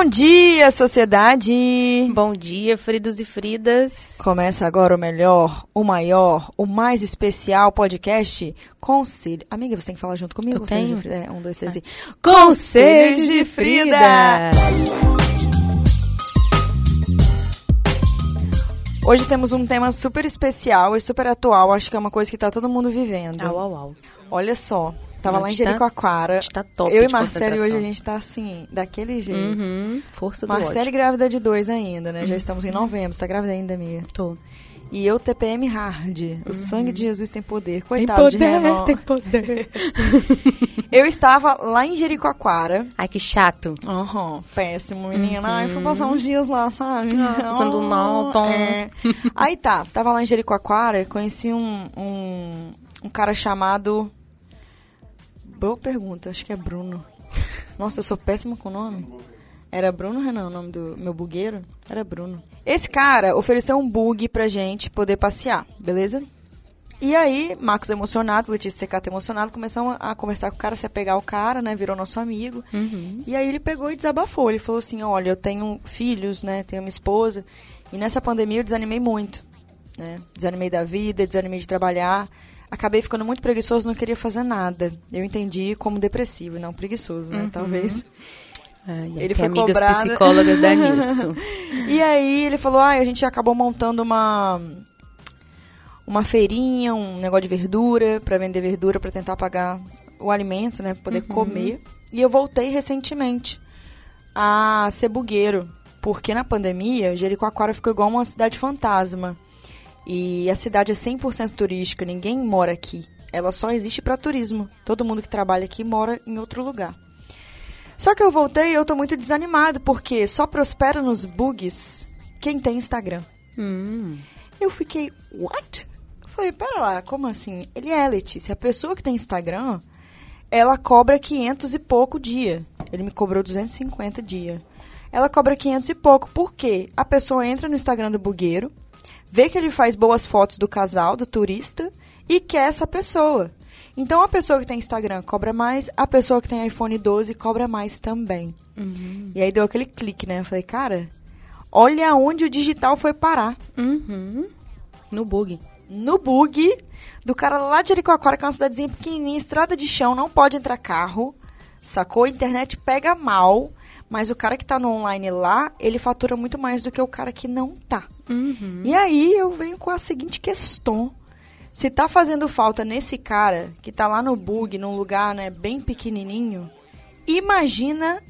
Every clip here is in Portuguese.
Bom dia, sociedade! Bom dia, Fridos e Fridas. Começa agora o melhor, o maior, o mais especial podcast Conselho. Amiga, você tem que falar junto comigo? Eu Conselho tenho. de Frida. É, um, dois, três e. Conselhos de Frida. Hoje temos um tema super especial e super atual. Acho que é uma coisa que tá todo mundo vivendo. Au, au, au. Olha só, tava lá em tá- Jericoacoara. a gente tá top Eu e de Marcelo hoje a gente tá assim, daquele jeito. Uhum, força do Marcelo ódio. grávida de dois ainda, né? Já estamos em novembro. Você tá grávida ainda, amiga? Tô. E eu TPM hard. O sangue de Jesus tem poder. Uhum. Tem Coitado de poder, Renan. tem poder. Eu estava lá em Jericoacoara. Ai, que chato. Aham, péssimo, menina. Ai, fui passar uns dias lá, sabe? Uhum. Usando Ah, Norton. é. Aí tá, tava lá em Jericoacoara e conheci um, um, um cara chamado... Boa pergunta, acho que é Bruno. Nossa, eu sou péssima com o nome. Era Bruno Renan o nome do meu bugueiro? Era Bruno. Esse cara ofereceu um bug pra gente poder passear, beleza? E aí, Marcos emocionado, Letícia Secata emocionado, começamos a conversar com o cara, se apegar ao cara, né? Virou nosso amigo. Uhum. E aí ele pegou e desabafou. Ele falou assim, olha, eu tenho filhos, né? Tenho uma esposa. E nessa pandemia eu desanimei muito, né? Desanimei da vida, desanimei de trabalhar. Acabei ficando muito preguiçoso, não queria fazer nada. Eu entendi como depressivo e não preguiçoso, né? Talvez. Ai, Ele tem foi amigas cobrado. psicólogas da nisso. E aí ele falou, ah, a gente acabou montando uma uma feirinha, um negócio de verdura, pra vender verdura, pra tentar pagar o alimento, né, pra poder comer. E eu voltei recentemente a ser bugueiro, porque na pandemia, Jericoacoara ficou igual uma cidade fantasma. E a cidade é 100% turística, ninguém mora aqui. Ela só existe para turismo. Todo mundo que trabalha aqui mora em outro lugar. Só que eu voltei e eu tô muito desanimada, porque só prospera nos bugs quem tem Instagram. Hum. Eu fiquei, what? Eu falei, pera lá, como assim? Ele é, Letícia. A pessoa que tem Instagram, ela cobra 500 e pouco dia. Ele me cobrou 250 dia. Ela cobra 500 e pouco. Por quê? A pessoa entra no Instagram do bugueiro, vê que ele faz boas fotos do casal, do turista, e quer essa pessoa. Então, a pessoa que tem Instagram cobra mais, a pessoa que tem iPhone 12 cobra mais também. E aí deu aquele clique, né? Eu falei, cara, olha onde o digital foi parar Uhum. No bug. no bug do cara lá de Jericoacoara, que é uma cidadezinha pequenininha, estrada de chão, não pode entrar carro, sacou? A internet pega mal, mas o cara que tá no online lá, ele fatura muito mais do que o cara que não tá. Uhum. E aí eu venho com a seguinte questão. Se tá fazendo falta nesse cara que tá lá no bug, num lugar, né, bem pequenininho, imagina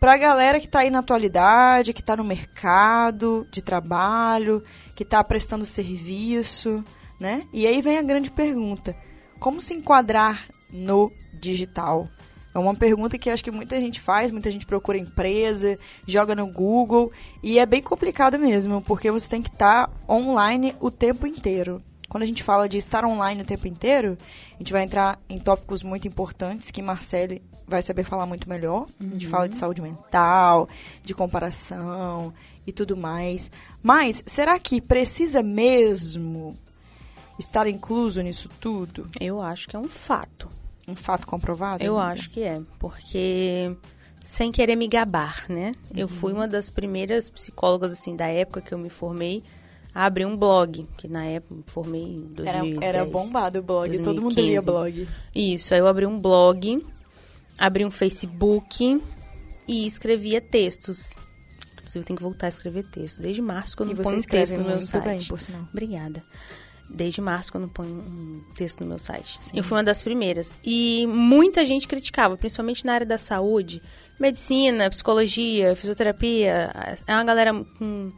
pra galera que tá aí na atualidade, que tá no mercado de trabalho, que tá prestando serviço, né? E aí vem a grande pergunta: como se enquadrar no digital? É uma pergunta que acho que muita gente faz, muita gente procura empresa, joga no Google, e é bem complicado mesmo, porque você tem que estar online o tempo inteiro. Quando a gente fala de estar online o tempo inteiro, a gente vai entrar em tópicos muito importantes que Marcele vai saber falar muito melhor. A gente fala de saúde mental, de comparação e tudo mais. Mas será que precisa mesmo estar incluso nisso tudo? Eu acho que é um fato. Um fato comprovado? Eu amiga? acho que é, porque sem querer me gabar, né? Eu fui Uhum. uma das primeiras psicólogas assim da época que eu me formei a abrir um blog, que na época me formei em Era, 2010. era bombado o blog, todo mundo lia 2015. blog. Isso, aí eu abri um blog, abri um Facebook e escrevia textos. Inclusive, eu tenho que voltar a escrever texto. Desde março que eu E não você ponho texto no meu site. bem, por sinal. Obrigada. Desde março que eu ponho um texto no meu site. Eu fui uma das primeiras. E muita gente criticava, principalmente na área da saúde. Medicina, psicologia, fisioterapia. É uma galera com,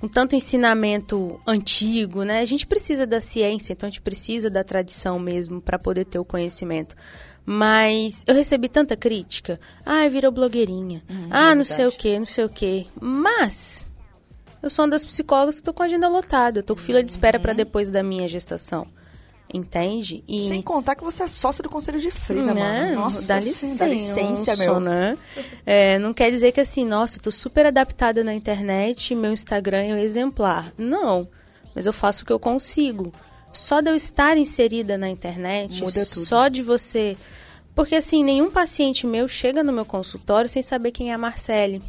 com tanto ensinamento antigo, né? A gente precisa da ciência, então a gente precisa da tradição mesmo para poder ter o conhecimento. Mas eu recebi tanta crítica. Ah, virou blogueirinha. ah, não sei o que, não sei o que. Mas eu sou uma das psicólogas que tô com a agenda lotada. Eu tô com fila de espera para depois da minha gestação. Entende? E Sem contar que você é sócia do Conselho de Frida, né? mano. Nossa, dá sim, licença, dá licença, meu. né? É, não quer dizer que assim, nossa, eu tô super adaptada na internet, meu Instagram é um exemplar. Não, mas eu faço o que eu consigo. Só de eu estar inserida na internet, Muda tudo. só de você... Porque assim, nenhum paciente meu chega no meu consultório sem saber quem é a Marcele.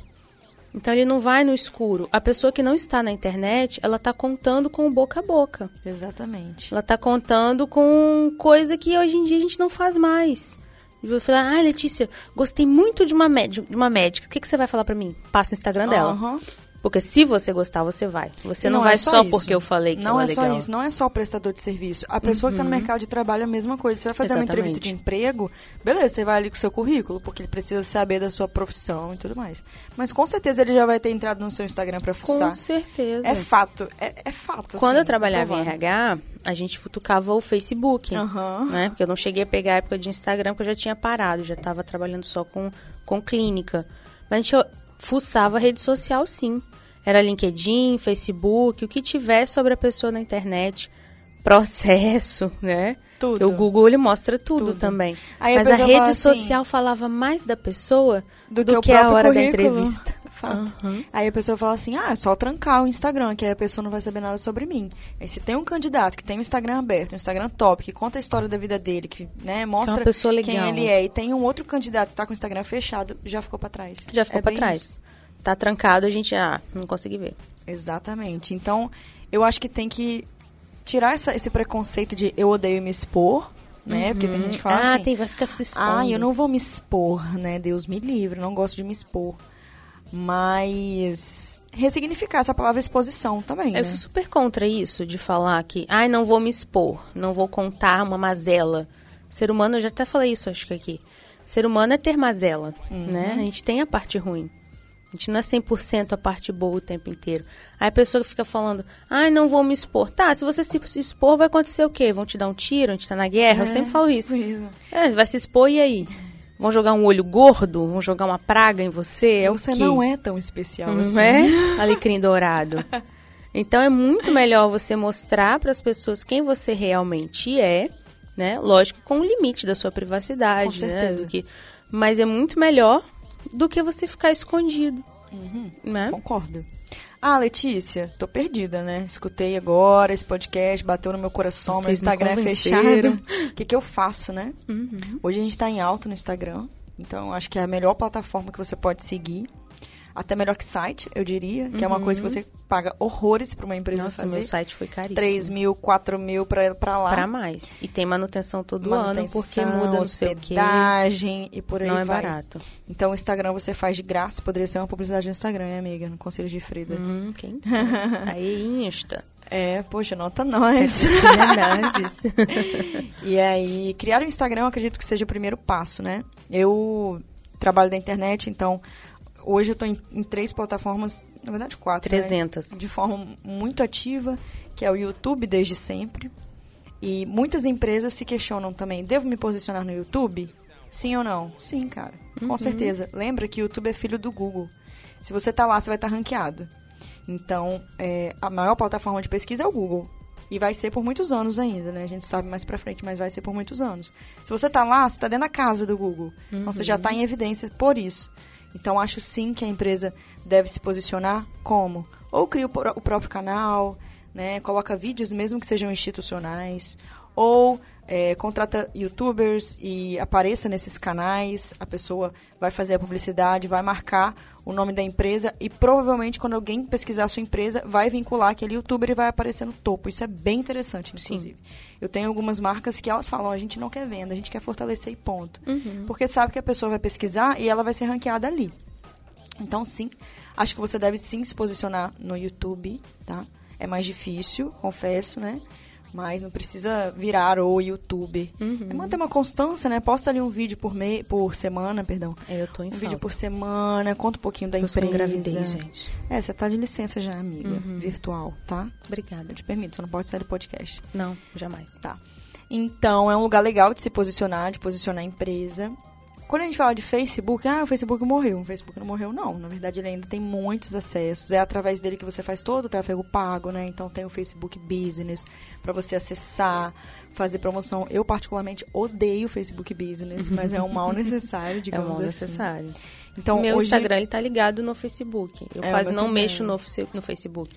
Então ele não vai no escuro. A pessoa que não está na internet, ela está contando com o boca a boca. Exatamente. Ela está contando com coisa que hoje em dia a gente não faz mais. Eu vou falar, ah, Letícia, gostei muito de uma, médica, de uma médica. O que, que você vai falar pra mim? Passa o Instagram dela. Aham. Porque se você gostar, você vai. Você não, é vai só, isso. porque eu falei que Não é é só legal. isso, não é só o prestador de serviço. A pessoa que está no mercado de trabalho é a mesma coisa. Você vai fazer uma entrevista de Exatamente. emprego, beleza, você vai ali com o seu currículo, porque ele precisa saber da sua profissão e tudo mais. Mas com certeza ele já vai ter entrado no seu Instagram para Com fuçar. certeza. É fato, é, é fato. Quando assim, eu trabalhava em. RH, a gente futucava o Facebook, Aham. né? Porque eu não cheguei a pegar a época de Instagram, porque eu já tinha parado, já estava trabalhando só com, com clínica. Mas a gente fuçava a rede social, sim. Era LinkedIn, Facebook, o que tiver sobre a pessoa na internet, processo, né? Tudo. O Google ele mostra tudo, Tudo. também. Aí a Mas a pessoa rede assim- social falava mais da pessoa do, do, que, que, o a hora da currículo. entrevista. Fato. Aham. Aí a pessoa fala assim: ah, é só trancar o Instagram, que aí a pessoa não vai saber nada sobre mim. Aí se tem um candidato que tem um Instagram aberto, um Instagram top, que conta a história da vida dele, que né, mostra pessoa quem ele é, e tem um outro candidato que tá com o Instagram fechado, já ficou pra trás. Já ficou É bem trás. isso. Tá trancado, a gente ah, não consegui ver. Exatamente. Então, eu acho que tem que tirar essa- esse preconceito de eu odeio me expor, né? Porque tem gente que fala ah, assim. tem, vai ficar se expondo. Ah, eu não vou me expor, né? Deus me livre, não gosto de me expor. Mas ressignificar essa palavra exposição também, né? Eu sou super contra isso, de falar que, ai, não vou me expor, não vou contar uma mazela. Ser humano, eu já até falei isso, acho que aqui. Ser humano é ter mazela, Uhum. né? A gente tem a parte ruim. A gente não é 100% a parte boa o tempo inteiro. Aí a pessoa fica falando, ai, não vou me expor. Tá, se você se expor, vai acontecer o quê? Vão te dar um tiro? A gente tá na guerra? Eu sempre falo isso. Isso. É, vai se expor e aí? Vão jogar um olho gordo? Vão jogar uma praga em você? É Você o quê? não é tão especial Não assim. é? Alecrim dourado. Então é muito melhor você mostrar para as pessoas quem você realmente é, né? Lógico, com o limite da sua privacidade, Com né? certeza. Do que... Mas é muito melhor do que você ficar escondido, Uhum. né? Concordo. Ah, Letícia, tô perdida, né? Escutei agora esse podcast, bateu no meu coração, meu Vocês me Instagram é fechado. O que, que eu faço, né? Uhum. Hoje a gente tá em alta no Instagram, então acho que é a melhor plataforma que você pode seguir. Até melhor que site, eu diria, que é uma coisa que você paga horrores pra uma empresa Uhum. Nossa, fazer. meu site foi caríssimo. 3 mil, 4 mil pra, pra lá. Pra mais. E tem manutenção todo ano, porque Manutenção, muda não sei o quê. hospedagem e por aí Não é vai. barato. Então o Instagram você faz de graça, poderia ser uma publicidade no Instagram, hein, amiga? No Conselho de Frida. Hum, quem? Aí, Insta. É, poxa, nota nós. Finanças. e aí, criar o Instagram eu acredito que seja o primeiro passo, né? Eu trabalho da internet, então hoje eu tô em, em três plataformas, na verdade quatro. né? 300. de forma muito ativa, que é o YouTube desde sempre. E muitas empresas se questionam também, devo me posicionar no YouTube? Sim ou não? Sim, cara. Com certeza. Lembra que o YouTube é filho do Google. Se você tá lá, você vai estar ranqueado. Então, é, a maior plataforma de pesquisa é o Google. E vai ser por muitos anos ainda, né? A gente sabe mais pra frente, mas vai ser por muitos anos. Se você tá lá, você tá dentro da casa do Google. Então, você já tá em evidência por isso. Então, acho sim que a empresa deve se posicionar como? Ou cria o, o próprio canal, né? Coloca vídeos, mesmo que sejam institucionais. Ou é, contrata youtubers e apareça nesses canais. A pessoa vai fazer a publicidade, vai marcar o nome da empresa e provavelmente quando alguém pesquisar a sua empresa, vai vincular aquele youtuber e vai aparecer no topo. Isso é bem interessante, inclusive. Eu tenho algumas marcas que elas falam, a gente não quer venda, a gente quer fortalecer e ponto. Porque sabe que a pessoa vai pesquisar e ela vai ser ranqueada ali. Então, sim, acho que você deve sim se posicionar no YouTube, tá? É mais difícil, confesso, né? Mas não precisa virar o YouTube. É manter uma constância, né? Posta ali um vídeo por, me... por semana, perdão. É, eu tô em Um falta. vídeo por semana, conta um pouquinho da Eu empresa. com gravidez, gente. É, você tá de licença já, amiga. Virtual, tá? Obrigada. Eu te permito, você não pode sair do podcast. Não, jamais. Tá. Então, é um lugar legal de se posicionar, de posicionar a empresa. Quando a gente fala de Facebook, ah, o Facebook morreu. O Facebook não morreu, não. Na verdade, ele ainda tem muitos acessos. É através dele que você faz todo o tráfego pago, né? Então, tem o Facebook Business para você acessar, fazer promoção. Eu, particularmente, odeio o Facebook Business, mas é um mal necessário, É digamos um mal assim. necessário. Então, Meu hoje... Instagram ele tá ligado no Facebook. Eu É, quase não também. mexo no, no Facebook.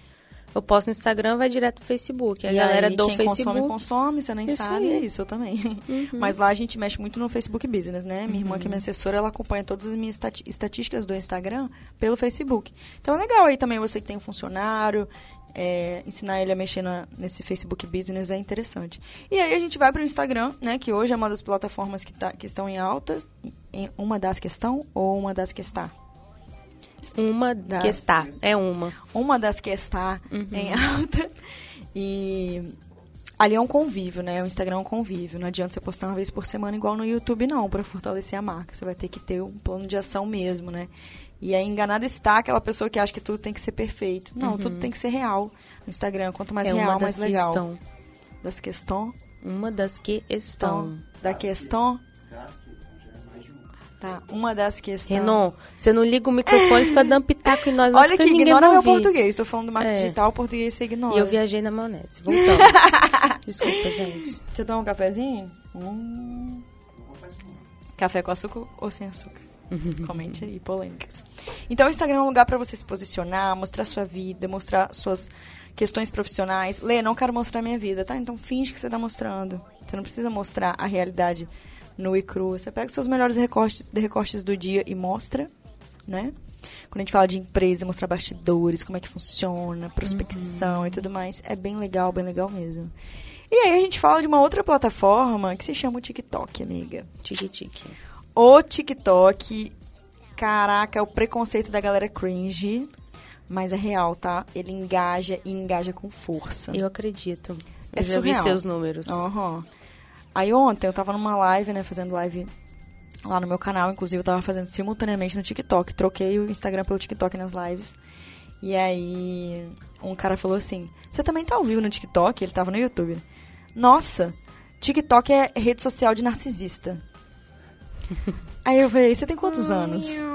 Eu posto no Instagram, vai direto pro Facebook. A e galera aí, do quem Facebook. consome, consome, você nem Isso sabe, é isso, eu também. Mas lá a gente mexe muito no Facebook Business, né? Minha irmã, que é minha assessora, ela acompanha todas as minhas estatísticas do Instagram pelo Facebook. Então é legal aí também você que tem um funcionário, é, ensinar ele a mexer na- nesse Facebook Business é interessante. E aí a gente vai pro Instagram, né? Que hoje é uma das plataformas que, tá, que estão em alta. Em uma das que estão ou uma das que está? Uma Das- que está. É uma. uma das que está Uhum. em alta. E ali é um convívio, né? O Instagram é um convívio. Não adianta você postar uma vez por semana igual no YouTube, não, para fortalecer a marca. Você vai ter que ter um plano de ação mesmo, né? E aí, enganada está aquela pessoa que acha que tudo tem que ser perfeito. Não, tudo tem que ser real. No Instagram, quanto mais Uhum. é real, uma mais legal. estão. Das questões. Uma das que estão. Então, da questão. Tá, uma das questões. Renan, você não liga o microfone e fica dando pitaco em nós, não, Olha que ignora meu ouvir. português. Estou falando do marketing É. digital, português você ignora. E eu viajei na maionese. Voltamos. Desculpa, gente. Deixa eu tomar um cafezinho? Hum. Café com açúcar ou sem açúcar? Comente aí, polêmicas. Então, o Instagram é um lugar para você se posicionar, mostrar sua vida, mostrar suas questões profissionais. Lê, não quero mostrar minha vida, tá? Então, finge que você tá mostrando. Você não precisa mostrar a realidade nua e crua. Você pega os seus melhores recortes, recortes do dia e mostra, né? Quando a gente fala de empresa, mostrar bastidores, como é que funciona, prospecção e tudo mais. É bem legal, bem legal mesmo. E aí a gente fala de uma outra plataforma que se chama o TikTok, amiga. Tique-tique. O TikTok, caraca, é o preconceito da galera cringe, mas é real, tá? Ele engaja e engaja com força. Eu acredito. Eu É já vi seus números. Aham. Aí ontem eu tava numa live, né, fazendo live lá no meu canal, inclusive eu tava fazendo simultaneamente no TikTok. Troquei o Instagram pelo TikTok nas lives. E aí um cara falou assim: Você também tá ao vivo no TikTok? Ele tava no YouTube. Nossa, TikTok é rede social de narcisista. Aí eu falei, você tem quantos anos?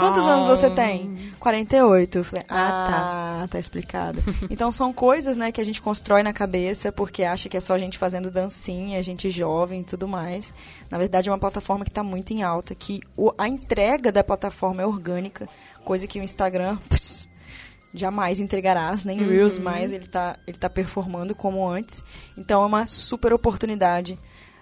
Quantos anos você tem? 48. Eu falei, Ah, ah, tá. explicado. Então são coisas, né, que a gente constrói na cabeça porque acha que é só gente fazendo dancinha, gente jovem e tudo mais. Na verdade, é uma plataforma que tá muito em alta, que o- a entrega da plataforma é orgânica, coisa que o Instagram pss, jamais entregarás, nem Reels mais ele tá, ele tá performando como antes. Então é uma super oportunidade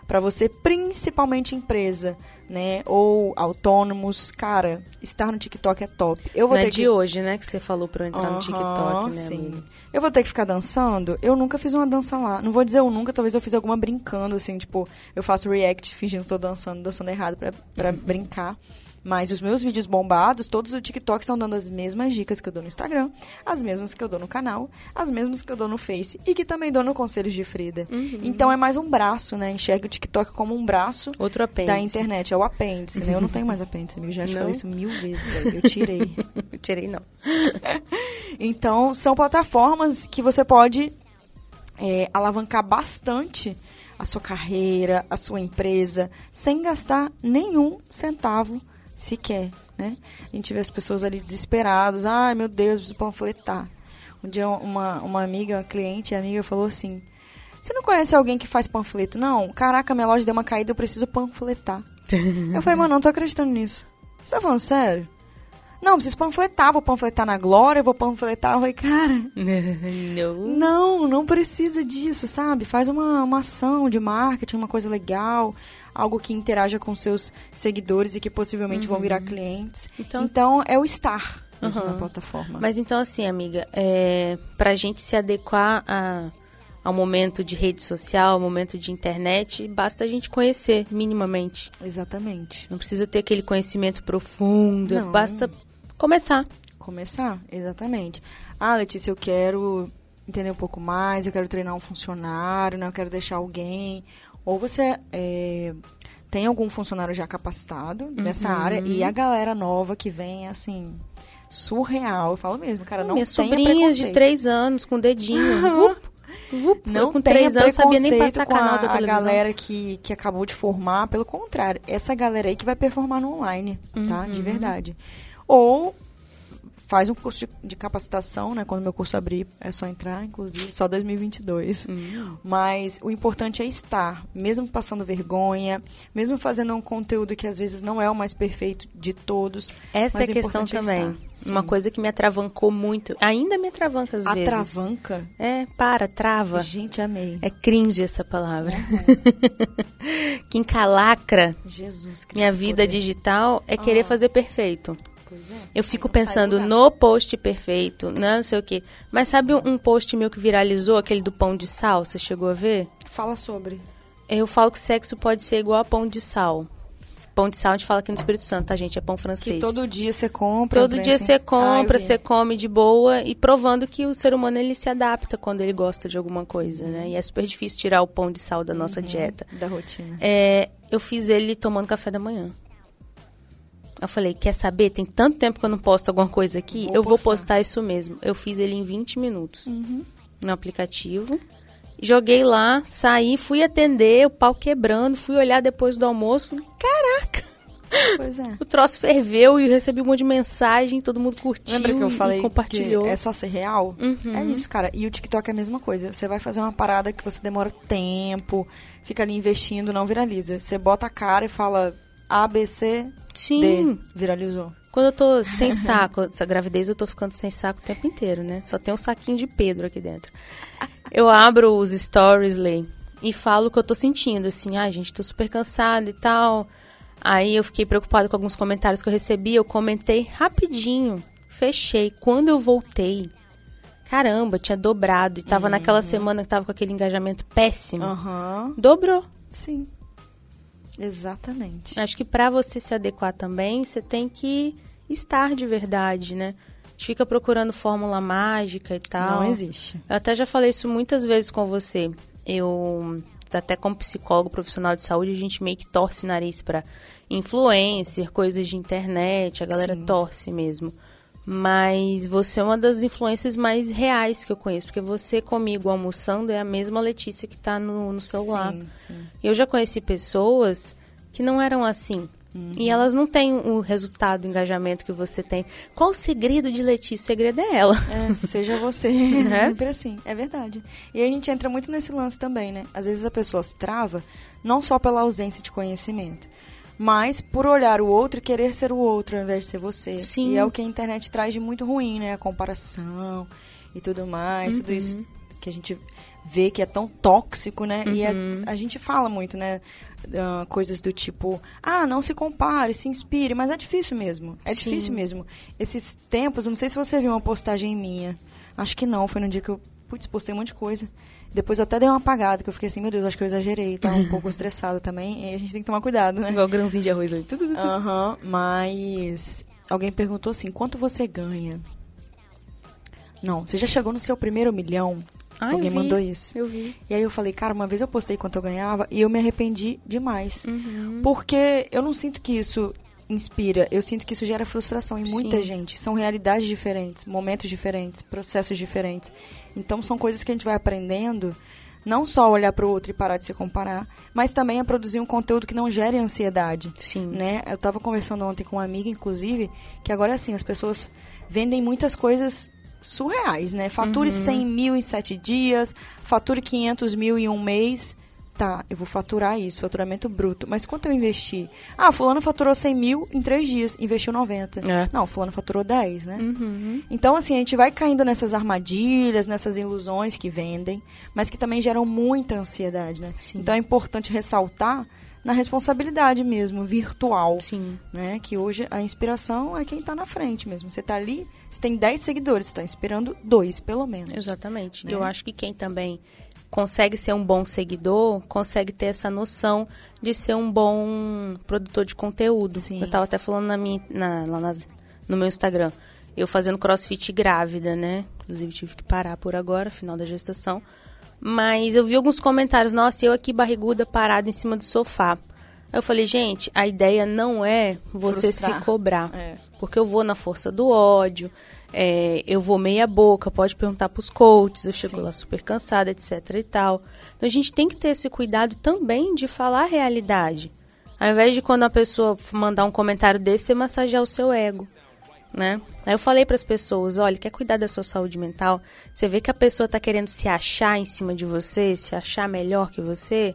para você, principalmente empresa, né, ou autônomos, cara, estar no TikTok é top. Eu vou Não é ter de que hoje, né, que você falou pra eu entrar no Aham, TikTok, né, sim. amiga? Eu vou ter que ficar dançando? Eu nunca fiz uma dança lá. Não vou dizer eu nunca, talvez eu fiz alguma brincando, assim, tipo, eu faço react fingindo que tô dançando, dançando errado pra, pra brincar. Mas os meus vídeos bombados, todos do TikTok estão dando as mesmas dicas que eu dou no Instagram, as mesmas que eu dou no canal, as mesmas que eu dou no Face e que também dou no Conselhos de Frida. Uhum. Então é mais um braço, né? Enxerga o TikTok como um braço Outro apêndice. da internet. É o apêndice, né? Eu não tenho mais apêndice, amigo. Já te falei isso mil vezes. Eu tirei. Tirei, não. Então, são plataformas que você pode é, alavancar bastante a sua carreira, a sua empresa, sem gastar nenhum centavo sequer, né? A gente vê as pessoas ali desesperadas, ai meu Deus, preciso panfletar. Um dia uma, uma amiga, uma cliente, amiga, falou assim, você não conhece alguém que faz panfleto? Não, caraca, minha loja deu uma caída, eu preciso panfletar. eu falei, mano, não tô acreditando nisso. Você tá falando sério? Não, preciso panfletar, vou panfletar na Glória, vou panfletar. Eu falei, cara, não. não, não precisa disso, sabe? Faz uma, uma ação de marketing, uma coisa legal, algo que interaja com seus seguidores e que possivelmente vão virar clientes. Então- Então, é o estar mesmo Uhum. na plataforma. Mas então, assim, amiga, é, pra gente se adequar a, ao momento de rede social, ao momento de internet, basta a gente conhecer minimamente. Exatamente. Não precisa ter aquele conhecimento profundo, Não. basta começar. Começar, exatamente. Ah, Letícia, eu quero entender um pouco mais, eu quero treinar um funcionário, né? eu quero deixar alguém. Ou você é, tem algum funcionário já capacitado nessa área e a galera nova que vem, assim, surreal. Eu falo mesmo, cara, não Minhas sobrinhas de três anos, com dedinho. vup, Não com três anos sabia nem passar com a, canal da a televisão. galera que, que acabou de formar. Pelo contrário, essa galera aí que vai performar no online, tá? Uhum. De verdade. Ou faz um curso de, de, capacitação, né? Quando meu curso abrir, é só entrar, inclusive, só 2022. Uhum. Mas o importante é estar, mesmo passando vergonha, mesmo fazendo um conteúdo que às vezes não é o mais perfeito de todos. Essa é a questão é também. É Uma coisa que me atravancou muito, ainda me atravanca às vezes. Atravanca? É, para, trava. Gente, amei. É cringe essa palavra. Uhum. que encalacra Jesus Cristo minha vida poder. digital é querer ah. fazer perfeito. Eu fico pensando no post perfeito, né, não sei o quê. Mas sabe um post meu que viralizou, aquele do pão de sal? Você chegou a ver? Fala sobre. Eu falo que sexo pode ser igual a pão de sal. Pão de sal a gente fala aqui no Espírito Santo, tá, gente? É pão francês. Que todo dia você compra. Todo dia assim. você compra, ah, você come de boa e provando que o ser humano ele se adapta quando ele gosta de alguma coisa, uhum. né? E é super difícil tirar o pão de sal da nossa uhum. dieta. Da rotina. É, eu fiz ele tomando café da manhã. Eu falei, quer saber? Tem tanto tempo que eu não posto alguma coisa aqui, vou eu postar. vou postar isso mesmo. Eu fiz ele em 20 minutos uhum. no aplicativo. Joguei lá, saí, fui atender, o pau quebrando, fui olhar depois do almoço. Caraca! Pois é. O troço ferveu e eu recebi um monte de mensagem, todo mundo curtiu Lembra que eu falei compartilhou. é só ser real? Uhum. É isso, cara. E o TikTok é a mesma coisa. Você vai fazer uma parada que você demora tempo, fica ali investindo, não viraliza. Você bota a cara e fala A, B, C, Sim. D, viralizou. Quando eu tô sem saco, essa gravidez eu tô ficando sem saco o tempo inteiro, né? Só tem um saquinho de Pedro aqui dentro. Eu abro os stories, Lê, e falo o que eu tô sentindo, assim, ai, ah, gente, tô super cansada e tal. Aí eu fiquei preocupada com alguns comentários que eu recebi, eu comentei rapidinho, fechei. Quando eu voltei, caramba, tinha dobrado. E tava uhum. naquela semana que tava com aquele engajamento péssimo. Uhum. Dobrou. Sim. Exatamente. Acho que para você se adequar também, você tem que estar de verdade, né? A gente fica procurando fórmula mágica e tal. Não existe. Eu até já falei isso muitas vezes com você. Eu, até como psicólogo profissional de saúde, a gente meio que torce nariz para influencer, coisas de internet, a galera Sim. torce mesmo. Mas você é uma das influências mais reais que eu conheço, porque você comigo almoçando é a mesma Letícia que está no, no celular. Sim, sim. Eu já conheci pessoas que não eram assim. Uhum. E elas não têm o resultado, o engajamento que você tem. Qual o segredo de Letícia? O segredo é ela. É, seja você. é sempre assim. É verdade. E a gente entra muito nesse lance também, né? Às vezes a pessoa se trava, não só pela ausência de conhecimento, mas por olhar o outro e querer ser o outro ao invés de ser você. Sim. E é o que a internet traz de muito ruim, né? A comparação e tudo mais, uhum. tudo isso que a gente vê que é tão tóxico, né? Uhum. E a, a, gente fala muito, né? Uh, coisas do tipo, ah, não se compare, se inspire, mas é difícil mesmo. É Sim. difícil mesmo. Esses tempos, não sei se você viu uma postagem minha. Acho que não, foi no dia que eu, putz, postei um monte de coisa. Depois eu até dei uma apagada, que eu fiquei assim, meu Deus, acho que eu exagerei. Tava um pouco estressada também. E a gente tem que tomar cuidado, né? Igual grãozinho de arroz ali. Aham, uhum, mas alguém perguntou assim, quanto você ganha? Não, você já chegou no seu primeiro milhão? Ah, Alguém mandou isso. Eu vi. E aí eu falei, cara, uma vez eu postei quanto eu ganhava e eu me arrependi demais. Uhum. Porque eu não sinto que isso inspira, eu sinto que isso gera frustração em muita Sim. gente. São realidades diferentes, momentos diferentes, processos diferentes. Então são coisas que a gente vai aprendendo, não só olhar para o outro e parar de se comparar, mas também a produzir um conteúdo que não gere ansiedade. Sim. Né? Eu estava conversando ontem com uma amiga, inclusive, que agora assim, as pessoas vendem muitas coisas surreais, né? Fature uhum. 100 mil em 7 dias, fature 500 mil em um mês tá, eu vou faturar isso, faturamento bruto. Mas quanto eu investi? Ah, fulano faturou 100 mil em três dias, investiu 90. É. Não, fulano faturou 10, né? Uhum. Então, assim, a gente vai caindo nessas armadilhas, nessas ilusões que vendem, mas que também geram muita ansiedade, né? Sim. Então é importante ressaltar na responsabilidade mesmo, virtual. Sim. Né? Que hoje a inspiração é quem está na frente mesmo. Você está ali, você tem 10 seguidores, você está inspirando dois, pelo menos. Exatamente. Né? Eu acho que quem também consegue ser um bom seguidor, consegue ter essa noção de ser um bom produtor de conteúdo. Sim. Eu estava até falando na minha, na, lá nas, no meu Instagram. Eu fazendo crossfit grávida, né? Inclusive tive que parar por agora, final da gestação. Mas eu vi alguns comentários, nossa, eu aqui barriguda parada em cima do sofá. Eu falei, gente, a ideia não é você Frustrar. se cobrar. É. Porque eu vou na força do ódio, é, eu vou meia boca, pode perguntar para os coaches, eu chego Sim. lá super cansada, etc e tal. Então a gente tem que ter esse cuidado também de falar a realidade. Ao invés de quando a pessoa mandar um comentário desse, você massagear o seu ego. né? Aí eu falei para as pessoas, olha, quer cuidar da sua saúde mental? Você vê que a pessoa tá querendo se achar em cima de você, se achar melhor que você?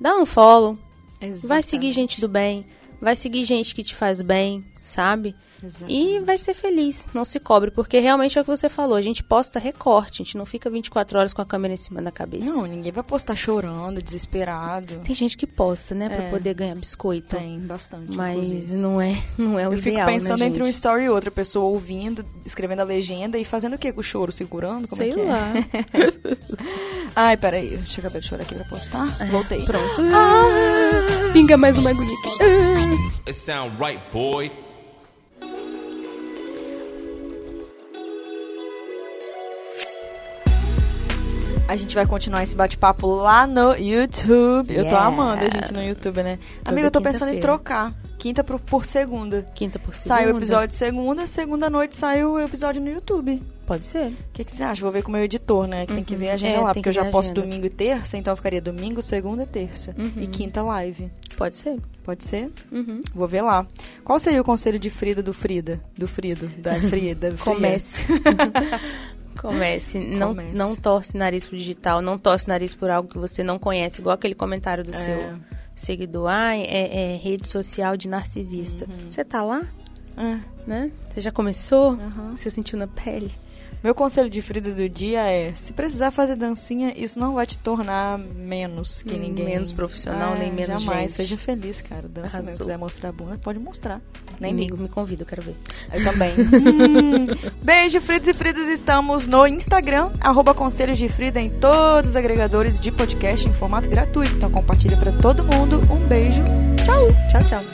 Dá um follow. Exatamente. Vai seguir gente do bem, vai seguir gente que te faz bem, sabe? Exatamente. E vai ser feliz, não se cobre, porque realmente é o que você falou, a gente posta recorte, a gente não fica 24 horas com a câmera em cima da cabeça. Não, ninguém vai postar chorando, desesperado. Tem gente que posta, né, pra É. poder ganhar biscoito. Tem bastante, Mas inclusive. não é, não é o Eu fico ideal, pensando né, entre um story e outro, a pessoa ouvindo, escrevendo a legenda e fazendo o quê com o choro? Segurando? Como Sei é que lá. é? Ai, peraí, deixa eu acabar de chorar aqui pra postar. Voltei. É, Pronto. Ah! Pinga mais uma agonia. It sound right, boy. A gente vai continuar esse bate-papo lá no YouTube. Eu tô Yeah. amando a gente no YouTube, né? Toda Amiga, eu tô pensando em trocar. Quinta por, por segunda. Quinta por segunda. Sai o episódio segunda, segunda noite sai o episódio no YouTube. Pode ser. O que, que você acha? Vou ver com o meu editor, né? Que tem que ver a agenda É, lá, porque eu já posto domingo e terça, então ficaria domingo, segunda e terça. Uhum. E quinta live. Pode ser. Pode ser? Uhum. Vou ver lá. Qual seria o conselho de Frida do Frida? Do Frido? Da Frida? do Fria? Comece. Comece. Não, Comece. não torce o nariz pro digital, não torce o nariz por algo que você não conhece, igual aquele comentário do É. seu seguidor. Ai, é, é rede social de narcisista. Uhum. Você tá lá, É. né? Você já começou? Uhum. Você sentiu na pele? Meu conselho de Frida do dia é: se precisar fazer dancinha, isso não vai te tornar menos que ninguém. menos profissional, É, nem menos Jamais. gente. Seja feliz, cara. Dança mesmo. Se quiser mostrar a bunda, pode mostrar. Nem Amigo, me convida, eu quero ver. Eu também. Hum. Beijo, Fridas e Fridas. Estamos no Instagram, arroba Conselhos de Frida, em todos os agregadores de podcast em formato gratuito. Então compartilha pra todo mundo. Um beijo. Tchau. Tchau, tchau.